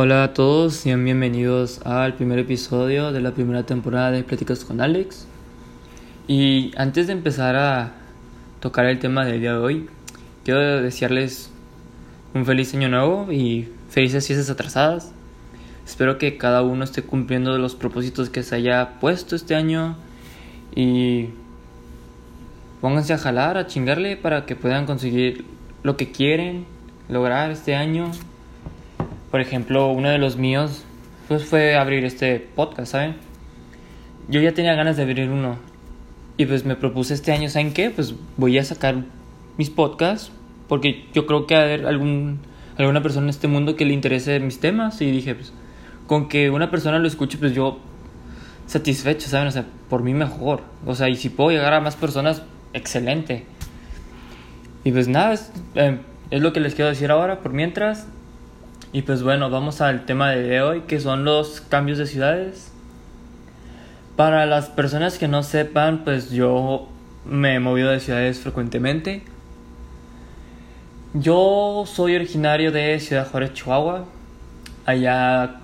Hola a todos, sean bienvenidos al primer episodio de la primera temporada de Pláticas con Alex. Y antes de empezar a tocar el tema del día de hoy, quiero desearles un feliz año nuevo y felices fiestas atrasadas. Espero que cada uno esté cumpliendo los propósitos que se haya puesto este año y pónganse a jalar, a chingarle para que puedan conseguir lo que quieren lograr este año. Por ejemplo, uno de los míos pues fue abrir este podcast, ¿saben? Yo ya tenía ganas de abrir uno y pues me propuse este año, ¿saben qué? Pues voy a sacar mis podcasts porque yo creo que hay algún alguna persona en este mundo que le interese mis temas y dije, pues con que una persona lo escuche, pues yo satisfecho, ¿saben? O sea, por mí mejor. O sea, y si puedo llegar a más personas, excelente. Y pues nada, es, eh, es lo que les quiero decir ahora, por mientras. Y pues bueno, vamos al tema de hoy, que son los cambios de ciudades. Para las personas que no sepan, pues yo me he movido de ciudades frecuentemente. Yo soy originario de Ciudad Juárez, Chihuahua. Allá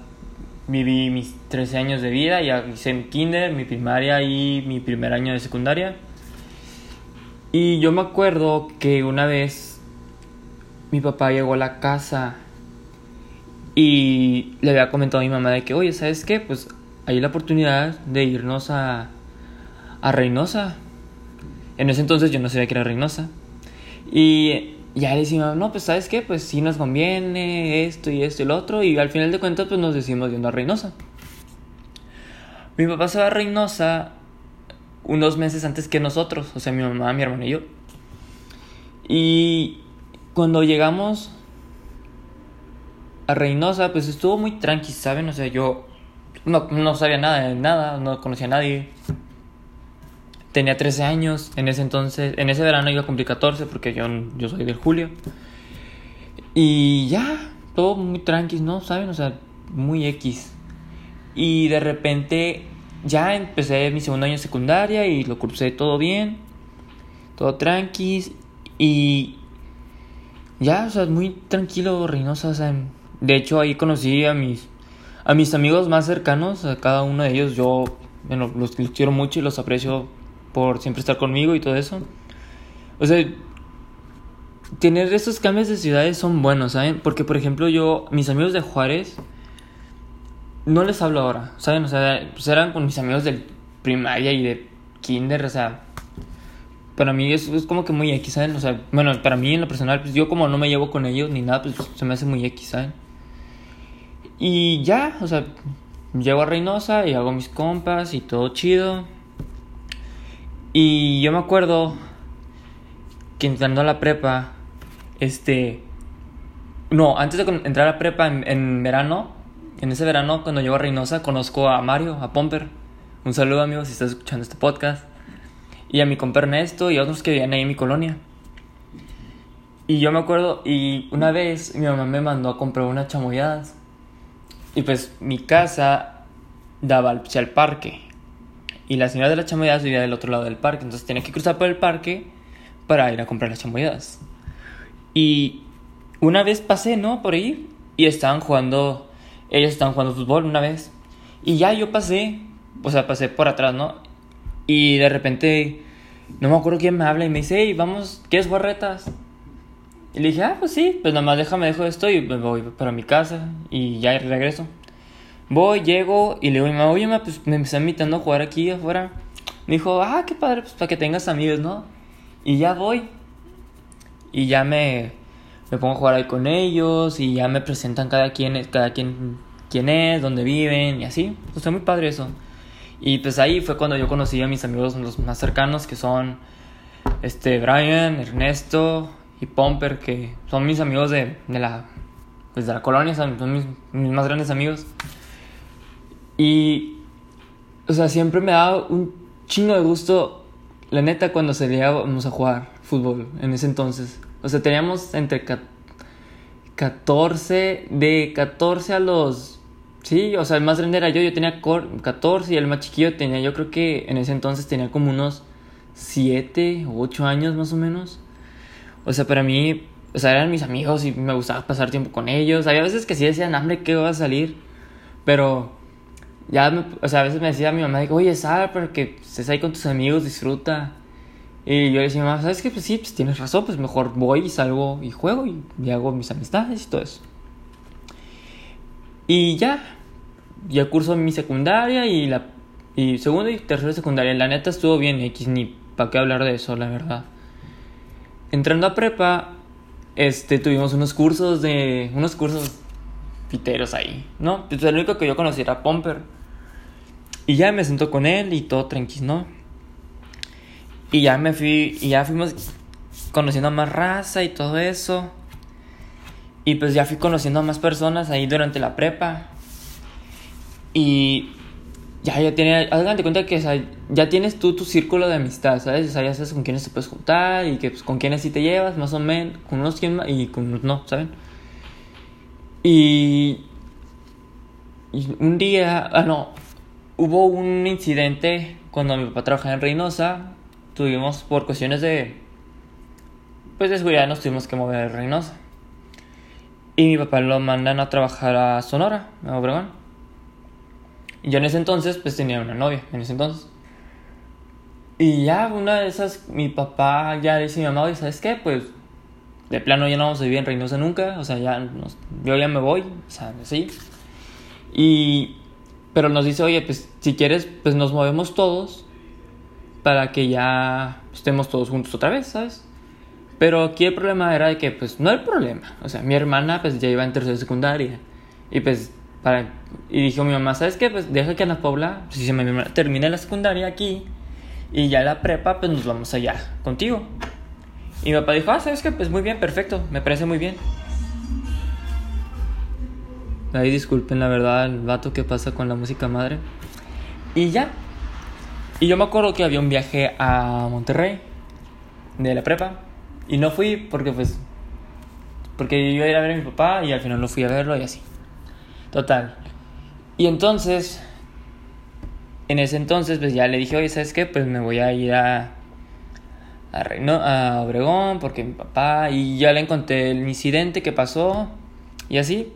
viví mis 13 años de vida, ya hice mi kinder, mi primaria y mi primer año de secundaria. Y yo me acuerdo que una vez mi papá llegó a la casa y le había comentado a mi mamá de que, oye, ¿sabes qué? Pues hay la oportunidad de irnos a, a Reynosa. En ese entonces yo no sabía que era Reynosa. Y ya le decía, no, pues sabes qué, pues sí nos conviene esto y esto y lo otro. Y al final de cuentas, pues nos decimos yendo a Reynosa. Mi papá se va a Reynosa unos meses antes que nosotros, o sea, mi mamá, mi hermano y yo. Y cuando llegamos a Reynosa, pues estuvo muy tranqui, ¿saben? O sea, yo no, no sabía nada de nada, no conocía a nadie. Tenía 13 años, en ese entonces, en ese verano iba a cumplir 14 porque yo, yo soy del julio. Y ya, todo muy tranqui, ¿no? ¿Saben? O sea, muy X. Y de repente ya empecé mi segundo año de secundaria y lo cursé todo bien, todo tranqui. Y ya, o sea, muy tranquilo, Reynosa. O sea, de hecho, ahí conocí a mis, a mis amigos más cercanos, a cada uno de ellos. Yo bueno, los, quiero mucho y los aprecio por siempre estar conmigo y todo eso. O sea, tener esos cambios de ciudades son buenos, ¿saben? Porque, por ejemplo, yo, mis amigos de Juárez, no les hablo ahora, ¿saben? O sea, pues eran con mis amigos del primaria y de kinder, o sea, para mí es, es como que muy X, ¿saben? O sea, bueno, para mí en lo personal, pues yo como no me llevo con ellos ni nada, pues se me hace muy X, ¿saben? Y ya, o sea, llego a Reynosa y hago mis compas y todo chido. Y yo me acuerdo que entrando a la prepa, este... No, antes de entrar a la prepa en, verano, en ese verano cuando llego a Reynosa, conozco a Mario, a Pomper. Un saludo amigo si estás escuchando este podcast. Y a mi compa Ernesto y a otros que vivían ahí en mi colonia. Y yo me acuerdo, y una vez mi mamá me mandó a comprar unas chamoyadas. Y pues mi casa daba al, al parque. Y la señora de las chamoyadas vivía del otro lado del parque. Entonces tenía que cruzar por el parque para ir a comprar las chamoyadas. Y una vez pasé, ¿no? Por ahí. Y estaban jugando. Ellos estaban jugando fútbol una vez. Y ya yo pasé. O sea, pasé por atrás, ¿no? Y de repente. No me acuerdo quién me habla y me dice, hey, vamos, ¿quieres jugar retas? Y le dije, ah, pues sí, pues nada más déjame, dejo esto y me voy para mi casa y ya regreso. Voy, llego y le digo mamá, oye, pues me están invitando a jugar aquí afuera. Me dijo, ah, qué padre, pues para que tengas amigos, ¿no? Y ya voy. Y ya me, me pongo a jugar ahí con ellos y ya me presentan cada quien, cada quien quién es, dónde viven y así. Pues está muy padre eso. Y pues ahí fue cuando yo conocí a mis amigos los más cercanos, que son este Brian, Ernesto y Pomper, que son mis amigos de, de la, pues de la colonia, son mis, mis más grandes amigos. Y, o sea, siempre me daba un chingo de gusto, la neta, cuando salíamos a jugar fútbol en ese entonces. O sea, teníamos entre 14, de 14 a los... Sí, o sea, el más grande era yo, yo tenía 14 y el más chiquillo tenía, yo creo que en ese entonces tenía como unos 7 o 8 años más o menos. O sea, para mí o sea, eran mis amigos y me gustaba pasar tiempo con ellos. Había veces que sí decían, hambre, ¿qué va a salir? Pero ya, o sea, a veces me decía mi mamá, digo, oye, sal, pero que estés ahí con tus amigos, disfruta. Y yo le decía, mamá, ¿sabes qué? Pues sí, pues tienes razón, pues mejor voy y salgo y juego y, y hago mis amistades y todo eso. Y ya, ya curso mi secundaria y la y segundo y tercero secundaria. La neta estuvo bien X, ni para qué hablar de eso, la verdad. Entrando a prepa, este, tuvimos unos cursos de, unos cursos piteros ahí, ¿no? Pues el único que yo conocí era Pomper. Y ya me sentó con él y todo tranquilo, ¿no? Y ya me fui, y ya fuimos conociendo más raza y todo eso. Y pues ya fui conociendo a más personas ahí durante la prepa. Y ya, ya tiene, de cuenta que ya tienes tú tu círculo de amistad, ¿sabes? Ya sabes con quiénes te puedes juntar y que pues, con quiénes sí te llevas, más o menos, con unos y con unos no, ¿saben? Y, y un día, ah, no, hubo un incidente cuando mi papá trabajaba en Reynosa, tuvimos por cuestiones de, pues de seguridad nos tuvimos que mover a Reynosa. Y mi papá lo mandan a trabajar a Sonora, a Obregón. Y yo en ese entonces, pues tenía una novia, en ese entonces. Y ya una de esas, mi papá ya dice mi mamá, ¿sabes qué? Pues de plano ya no vamos a vivir en Reynosa nunca, o sea, ya yo ya me voy, o sea, así. Y, pero nos dice, oye, pues si quieres, pues nos movemos todos para que ya estemos todos juntos otra vez, ¿sabes? Pero aquí el problema era de que, pues, no hay problema. O sea, mi hermana, pues, ya iba en tercera secundaria. Y, pues, Y dijo mi mamá, ¿sabes qué? Pues, deja que Ana Paula, si termine la secundaria aquí y ya la prepa, pues, nos vamos allá contigo. Y mi papá dijo, ah, ¿sabes qué? Pues, muy bien, perfecto. Me parece muy bien. Ahí disculpen, la verdad, el vato que pasa con la música madre. Y ya. Y yo me acuerdo que había un viaje a Monterrey de la prepa. Y no fui porque pues... Porque iba a ir a ver a mi papá y al final no fui a verlo y así. Total. Y entonces... En ese entonces pues ya le dije, oye, ¿sabes qué? Pues me voy a ir a... A, a Obregón porque mi papá... Y ya le conté el incidente que pasó y así.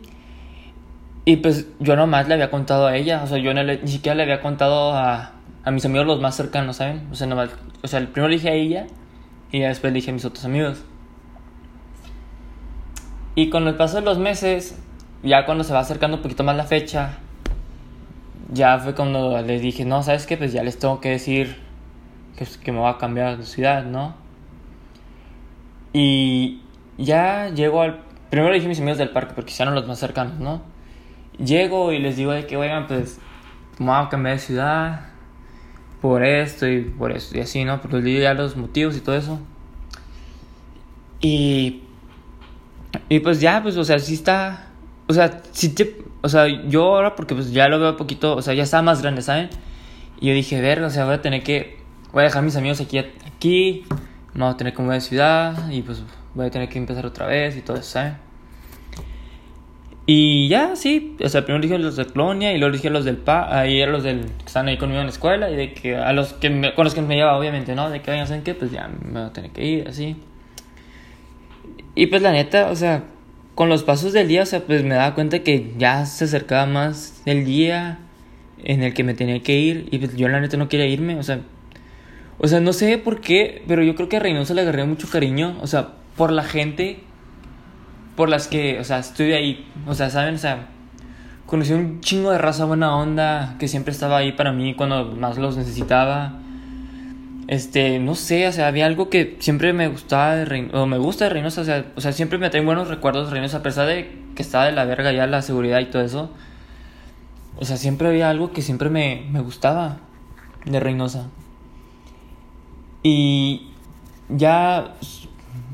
Y pues yo nomás le había contado a ella, o sea, yo ni siquiera le había contado a, a mis amigos los más cercanos, ¿saben? O sea, nomás, o sea, primero le dije a ella y después le dije a mis otros amigos. Y con el paso de los meses, ya cuando se va acercando un poquito más la fecha, ya fue cuando les dije, no, ¿sabes qué? Pues ya les tengo que decir que, que me voy a cambiar de ciudad, ¿no? Y ya llego al... Primero dije a mis amigos del parque, porque eran los más cercanos, ¿no? Llego y les digo de que, oigan, pues, me voy a cambiar de ciudad, por esto y por esto y así, ¿no? Porque les digo ya los motivos y todo eso. Y, y pues ya, pues, o sea, sí está, o sea, sí te, o sea, yo ahora porque pues ya lo veo poquito, o sea, ya está más grande, ¿saben? Y yo dije, ver, o sea, voy a tener que, voy a dejar a mis amigos aquí, aquí, no voy a tener que mover de ciudad y pues voy a tener que empezar otra vez y todo eso, ¿saben? Y ya, sí, o sea, primero dije los de Colonia y luego dije los del PA, ahí eran los del, que están ahí conmigo en la escuela y de que a los que me, con los que me llevaba, obviamente, ¿no? De que vayan, ¿saben qué? Pues ya me voy a tener que ir, así. Y pues la neta, o sea, con los pasos del día, o sea, pues me daba cuenta que ya se acercaba más el día en el que me tenía que ir y pues yo la neta no quería irme, o sea, o sea, no sé por qué, pero yo creo que a Reynosa le agarré mucho cariño, o sea, por la gente por las que, o sea, estuve ahí, o sea, ¿saben? O sea, conocí un chingo de raza buena onda que siempre estaba ahí para mí cuando más los necesitaba. Este, no sé, o sea, había algo que siempre me gustaba de Reynosa, o me gusta de Reynosa, o sea, o sea, siempre me traen buenos recuerdos de Reynosa, a pesar de que estaba de la verga ya la seguridad y todo eso. O sea, siempre había algo que siempre me, me gustaba de Reynosa. Y ya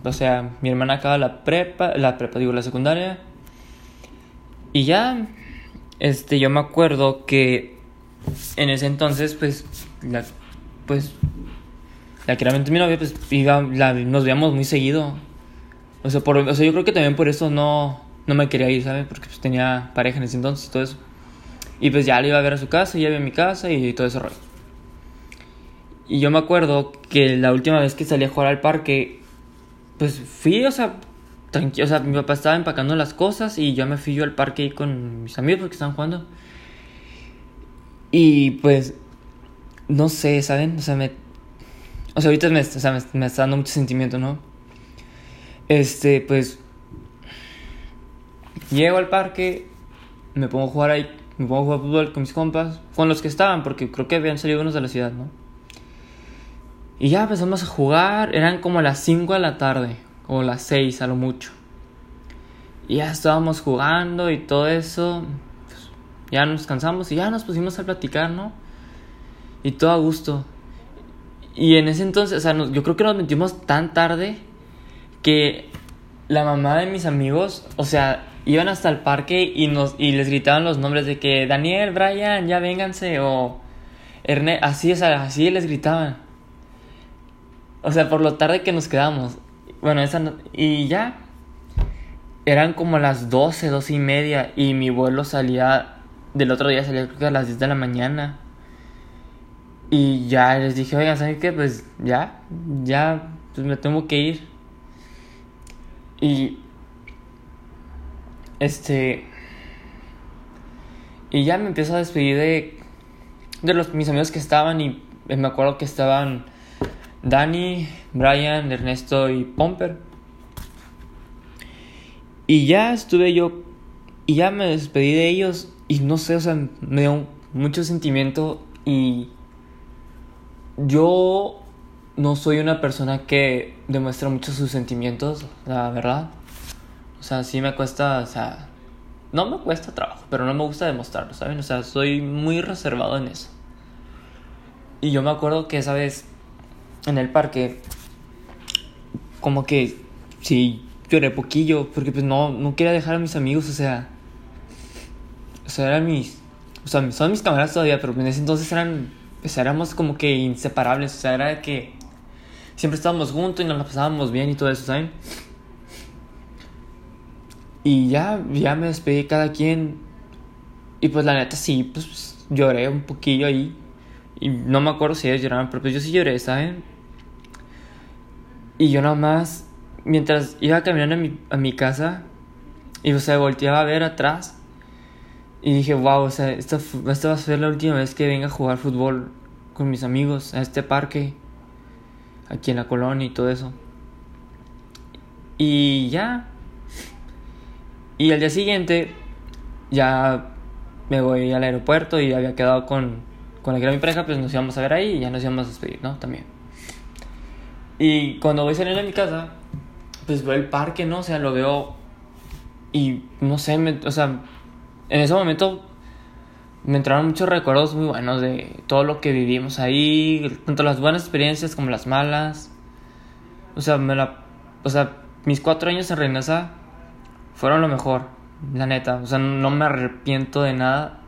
o sea, mi hermana acaba la prepa, la prepa, digo, la secundaria. Y ya, este, yo me acuerdo que en ese entonces, pues, la, pues, la que realmente mi novia, pues, iba, nos veíamos muy seguido. O sea, por, o sea, yo creo que también por eso no, no me quería ir, ¿sabes? Porque pues tenía pareja en ese entonces y todo eso. Y pues ya le iba a ver a su casa, y ya iba a mi casa y todo ese rollo. Y yo me acuerdo que la última vez que salí a jugar al parque, pues fui, o sea, tranquilo. O sea, mi papá estaba empacando las cosas y yo me fui yo al parque ahí con mis amigos porque estaban jugando. Y pues, no sé, ¿saben? O sea, me. O sea, ahorita me, o sea, me, me está dando mucho sentimiento, ¿no? Este, pues. Llego al parque, me pongo a jugar ahí, me pongo a jugar fútbol con mis compas, con los que estaban, porque creo que habían salido unos de la ciudad, ¿no? Y ya empezamos a jugar, eran como las 5 de la tarde, o las 6 a lo mucho. Y ya estábamos jugando y todo eso. Pues, ya nos cansamos y ya nos pusimos a platicar, ¿no? Y todo a gusto. Y en ese entonces, o sea, yo creo que nos metimos tan tarde que la mamá de mis amigos, o sea, iban hasta el parque y, nos, y les gritaban los nombres de que Daniel, Brian, ya vénganse, o Ernest, así, o así les gritaban. O sea, por lo tarde que nos quedamos. Bueno, esa y ya. Eran como las 12, 12 y media. Y mi vuelo salía. Del otro día salía creo que a las 10 de la mañana. Y ya les dije, oigan, ¿saben qué? Pues ya, ya, pues me tengo que ir. Y. Este. Y ya me empiezo a despedir de. De los, mis amigos que estaban. Y me acuerdo que estaban Dani, Brian, Ernesto y Pomper. Y ya estuve yo, y ya me despedí de ellos, y no sé, o sea, me dio mucho sentimiento y yo no soy una persona que demuestra mucho sus sentimientos, la verdad. O sea, sí me cuesta, o sea, no me cuesta trabajo, pero no me gusta demostrarlo, ¿saben? O sea, soy muy reservado en eso. Y yo me acuerdo que esa vez en el parque, como que sí lloré poquillo, porque pues no, no quería dejar a mis amigos, o sea, o sea, eran mis, o sea, son mis camaradas todavía, pero en ese entonces eran, pues éramos como que inseparables, o sea, era que siempre estábamos juntos y nos la pasábamos bien y todo eso, ¿saben? Y ya, ya me despedí cada quien. Y pues la neta sí, pues lloré un poquillo ahí. Y no me acuerdo si ellos lloraban, pero pues yo sí lloré, ¿saben? Y yo nada más, mientras iba caminando a mi, a mi casa, y o sea, volteaba a ver atrás, y dije, wow, o sea, esta, esta va a ser la última vez que venga a jugar fútbol con mis amigos a este parque, aquí en la colonia y todo eso. Y ya. Y al día siguiente, ya me voy al aeropuerto y había quedado con, con la que era mi pareja, pues nos íbamos a ver ahí y ya nos íbamos a despedir, ¿no? También. Y cuando voy saliendo de mi casa, pues veo el parque, ¿no? O sea, lo veo y no sé, o sea, en ese momento me entraron muchos recuerdos muy buenos de todo lo que vivimos ahí, tanto las buenas experiencias como las malas. O sea, me la, o sea, mis cuatro años en Reynosa fueron lo mejor, la neta. O sea, no me arrepiento de nada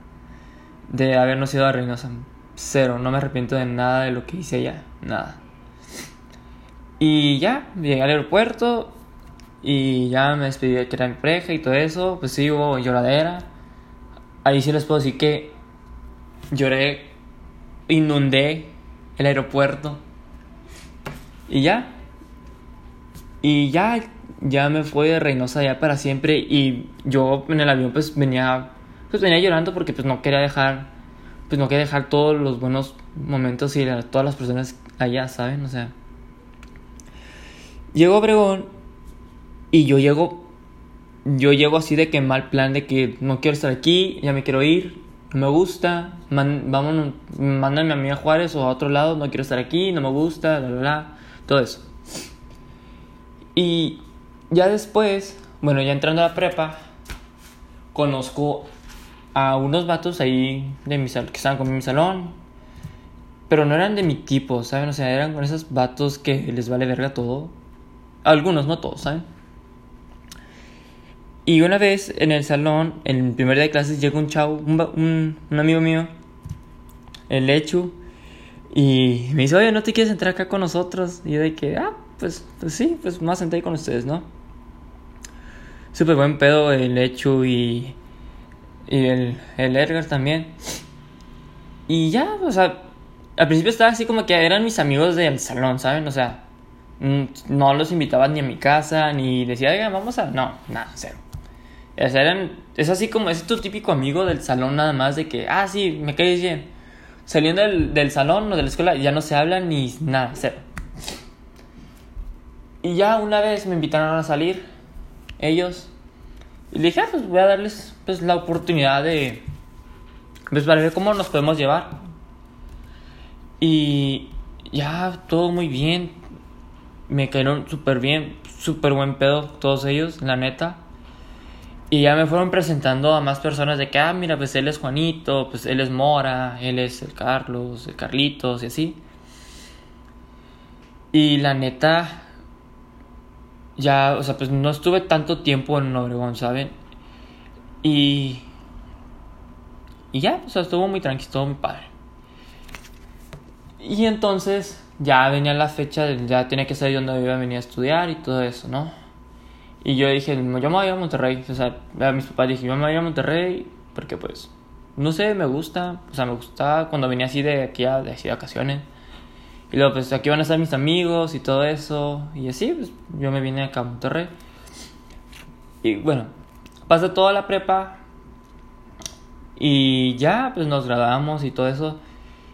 de habernos ido a Reynosa. Cero, no me arrepiento de nada de lo que hice allá, nada. Y ya, llegué al aeropuerto y ya me despedí de que era mi pareja y todo eso. Pues sí, hubo lloradera. Ahí sí les puedo decir que lloré, inundé el aeropuerto. Y ya. Y ya, ya me fui de Reynosa ya para siempre. Y yo en el avión pues venía, pues venía llorando porque pues no quería dejar, pues no quería dejar todos los buenos momentos y todas las personas allá, ¿saben? O sea. Llego a Obregón y yo llego, yo llego así de que mal plan de que no quiero estar aquí, ya me quiero ir, no me gusta, man, mándame a mí a Juárez o a otro lado, no quiero estar aquí, no me gusta, bla, bla, todo eso. Y ya después, bueno, ya entrando a la prepa, conozco a unos vatos ahí de mi sal que estaban con mi salón, pero no eran de mi tipo, ¿saben? O sea, eran con esos vatos que les vale verga todo algunos, no todos, ¿saben? Y una vez en el salón, en el primer día de clases, llega un chavo, un, amigo mío, el Lechu, y me dice, oye, ¿no te quieres entrar acá con nosotros? Y yo de que, ah, pues, pues sí, pues más senté con ustedes, ¿no? Súper buen pedo el Lechu y, y el, el Edgar también. Y ya, o sea, al principio estaba así como que eran mis amigos del salón, ¿saben? O sea, Mm, no los invitaba ni a mi casa, ni decía, oiga, vamos a... No, nada, cero. Eran, es así como, es tu típico amigo del salón nada más de que, ah, sí, me caes bien. Saliendo del, del salón o de la escuela ya no se hablan ni nada, cero. Y ya una vez me invitaron a salir, ellos. Y dije, ah, pues voy a darles pues, la oportunidad de, pues para ver cómo nos podemos llevar. Y ya, todo muy bien. Me cayeron súper bien, súper buen pedo todos ellos, la neta. Y ya me fueron presentando a más personas de que, ah, mira, pues él es Juanito, pues él es Mora, él es el Carlos, el Carlitos y así. Y la neta, ya, o sea, pues no estuve tanto tiempo en Obregón, ¿saben? Y. Y ya, o sea, estuvo muy tranquilo, estuvo padre. Y entonces ya venía la fecha, ya tenía que saber dónde iba a venir a estudiar y todo eso, ¿no? Y yo dije, yo me voy a Monterrey. O sea, a mis papás dije, yo me voy a Monterrey porque pues, no sé, me gusta. O sea, me gustaba cuando venía así de aquí a, de, así de vacaciones. Y luego pues aquí van a estar mis amigos y todo eso. Y así, pues yo me vine acá a Monterrey. Y bueno, pasé toda la prepa. Y ya, pues nos graduamos y todo eso.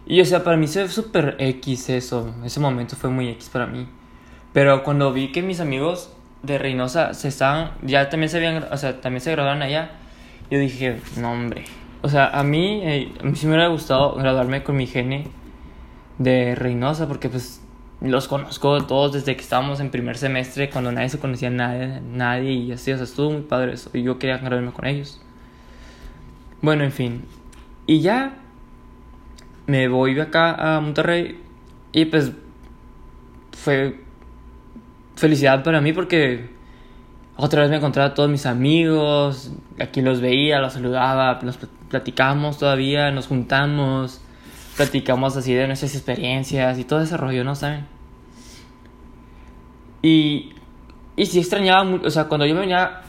Y o sea, para mí fue súper X eso. Ese momento fue muy X para mí. Pero cuando vi que mis amigos de Reynosa se estaban, ya también se habían, o sea, también se graduaron allá, yo dije, no hombre. O sea, a mí, eh, a mí sí me hubiera gustado graduarme con mi gene de Reynosa, porque pues los conozco todos desde que estábamos en primer semestre, cuando nadie se conocía nadie, nadie y así, o sea, estuvo muy padre eso, y yo quería graduarme con ellos. Bueno, en fin, y ya me voy acá a Monterrey y pues fue felicidad para mí porque otra vez me encontré a todos mis amigos, aquí los veía, los saludaba, los platicamos todavía, nos juntamos, platicamos así de nuestras experiencias y todo ese rollo, ¿no saben? Y, y si extrañaba, o sea, cuando yo venía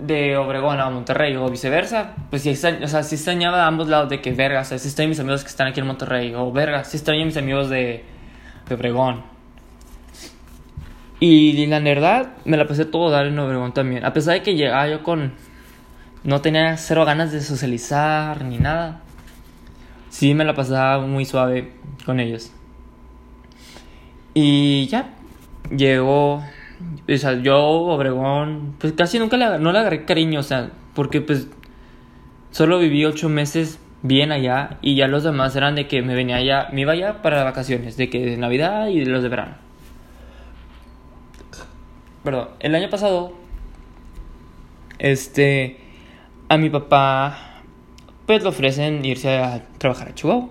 de Obregón a Monterrey o viceversa, pues sí, o sea, sí extrañaba a ambos lados de que verga, o sea, sí extraño mis amigos que están aquí en Monterrey, o verga, sí extraño mis amigos de, de Obregón. Y la verdad, me la pasé todo dar en Obregón también. A pesar de que llegaba yo con. No tenía cero ganas de socializar ni nada. Sí, me la pasaba muy suave con ellos. Y ya. Llegó. O sea, yo, Obregón. Pues casi nunca le, no le agarré cariño, o sea. Porque pues. Solo viví ocho meses bien allá. Y ya los demás eran de que me venía allá. Me iba allá para vacaciones. De que de Navidad y de los de verano perdón, el año pasado, este, a mi papá, pues le ofrecen irse a trabajar a Chihuahua.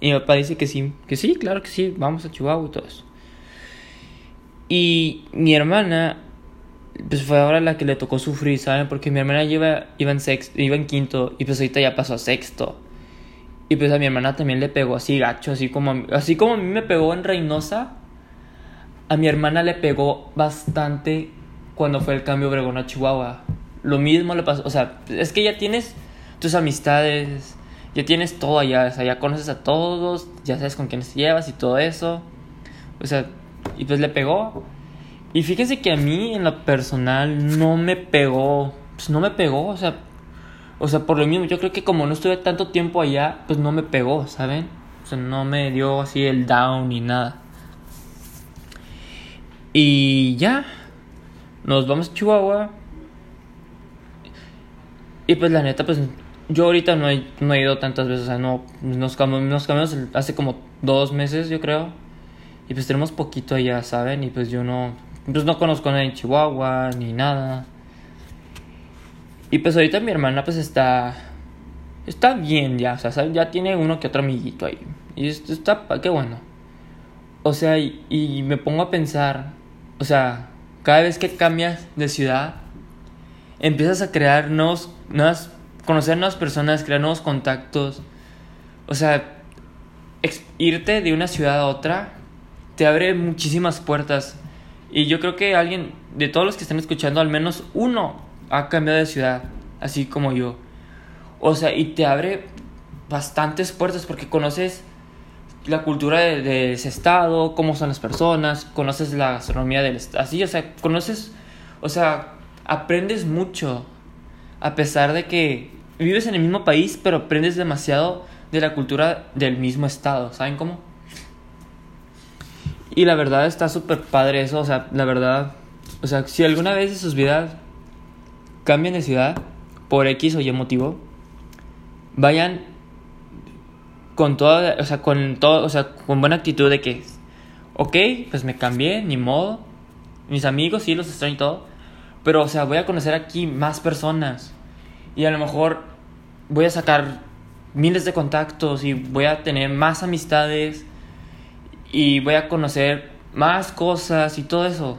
Y mi papá dice que sí, que sí, claro que sí, vamos a Chihuahua y todo. Y mi hermana, pues fue ahora la que le tocó sufrir, ¿saben? Porque mi hermana iba, iba, en sexto, iba quinto y pues ahorita ya pasó a sexto. Y pues a mi hermana también le pegó así gacho, así como, así como a mí me pegó en Reynosa a mi hermana le pegó bastante cuando fue el cambio Obregón a Chihuahua. Lo mismo le pasó, o sea, es que ya tienes tus amistades, ya tienes todo allá, o sea, ya conoces a todos, ya sabes con quiénes te llevas y todo eso. O sea, y pues le pegó. Y fíjense que a mí en lo personal no me pegó, pues no me pegó, o sea, o sea, por lo mismo, yo creo que como no estuve tanto tiempo allá, pues no me pegó, ¿saben? O sea, no me dio así el down ni nada. Y ya, nos vamos a Chihuahua. Y pues la neta, pues yo ahorita no he, no he ido tantas veces, o sea, no, nos, cambiamos, cambiamos hace como dos meses, yo creo. Y pues tenemos poquito allá, ¿saben? Y pues yo no, pues no conozco a nadie en Chihuahua, ni nada. Y pues ahorita mi hermana pues está, está bien ya, o sea, ya tiene uno que otro amiguito ahí. Y esto está, qué bueno. O sea, y me pongo a pensar o sea, cada vez que cambias de ciudad, empiezas a crear nuevos, nuevas, conocer nuevas personas, crear nuevos contactos. O sea, irte de una ciudad a otra te abre muchísimas puertas. Y yo creo que alguien, de todos los que están escuchando, al menos uno ha cambiado de ciudad, así como yo. O sea, y te abre bastantes puertas porque conoces la cultura de, ese estado, cómo son las personas, conoces la gastronomía del estado, así, o sea, conoces, o sea, aprendes mucho, a pesar de que vives en el mismo país, pero aprendes demasiado de la cultura del mismo estado, ¿saben cómo? Y la verdad está súper padre eso, o sea, la verdad, o sea, si alguna vez en sus vidas cambian de ciudad por X o Y motivo, vayan con toda, o sea, con todo, o sea, con buena actitud de que, ok, pues me cambié, ni modo, mis amigos sí los extraño y todo, pero, o sea, voy a conocer aquí más personas. Y a lo mejor voy a sacar miles de contactos y voy a tener más amistades y voy a conocer más cosas y todo eso.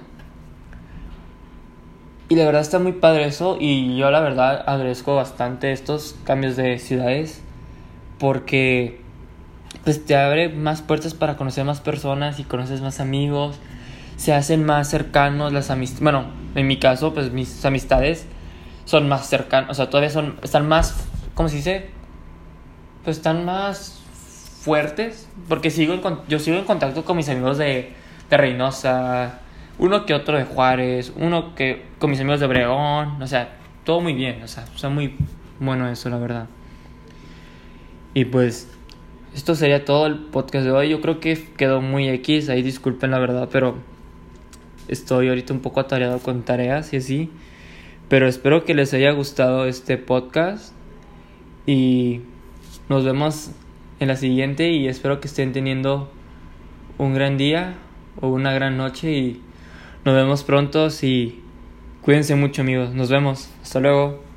Y la verdad está muy padre eso y yo la verdad agradezco bastante estos cambios de ciudades porque pues te abre más puertas para conocer más personas y conoces más amigos, se hacen más cercanos las amistades, bueno, en mi caso pues mis amistades son más cercanos, o sea, todavía son, están más, ¿cómo se dice? Pues están más fuertes, porque sigo en, yo sigo en contacto con mis amigos de, de Reynosa, uno que otro de Juárez, uno que con mis amigos de Obregón, o sea, todo muy bien, o sea, está muy bueno eso, la verdad. Y pues, esto sería todo el podcast de hoy. Yo creo que quedó muy X, ahí disculpen la verdad, pero estoy ahorita un poco atareado con tareas y así. Pero espero que les haya gustado este podcast y nos vemos en la siguiente y espero que estén teniendo un gran día o una gran noche y nos vemos pronto y cuídense mucho amigos. Nos vemos. Hasta luego.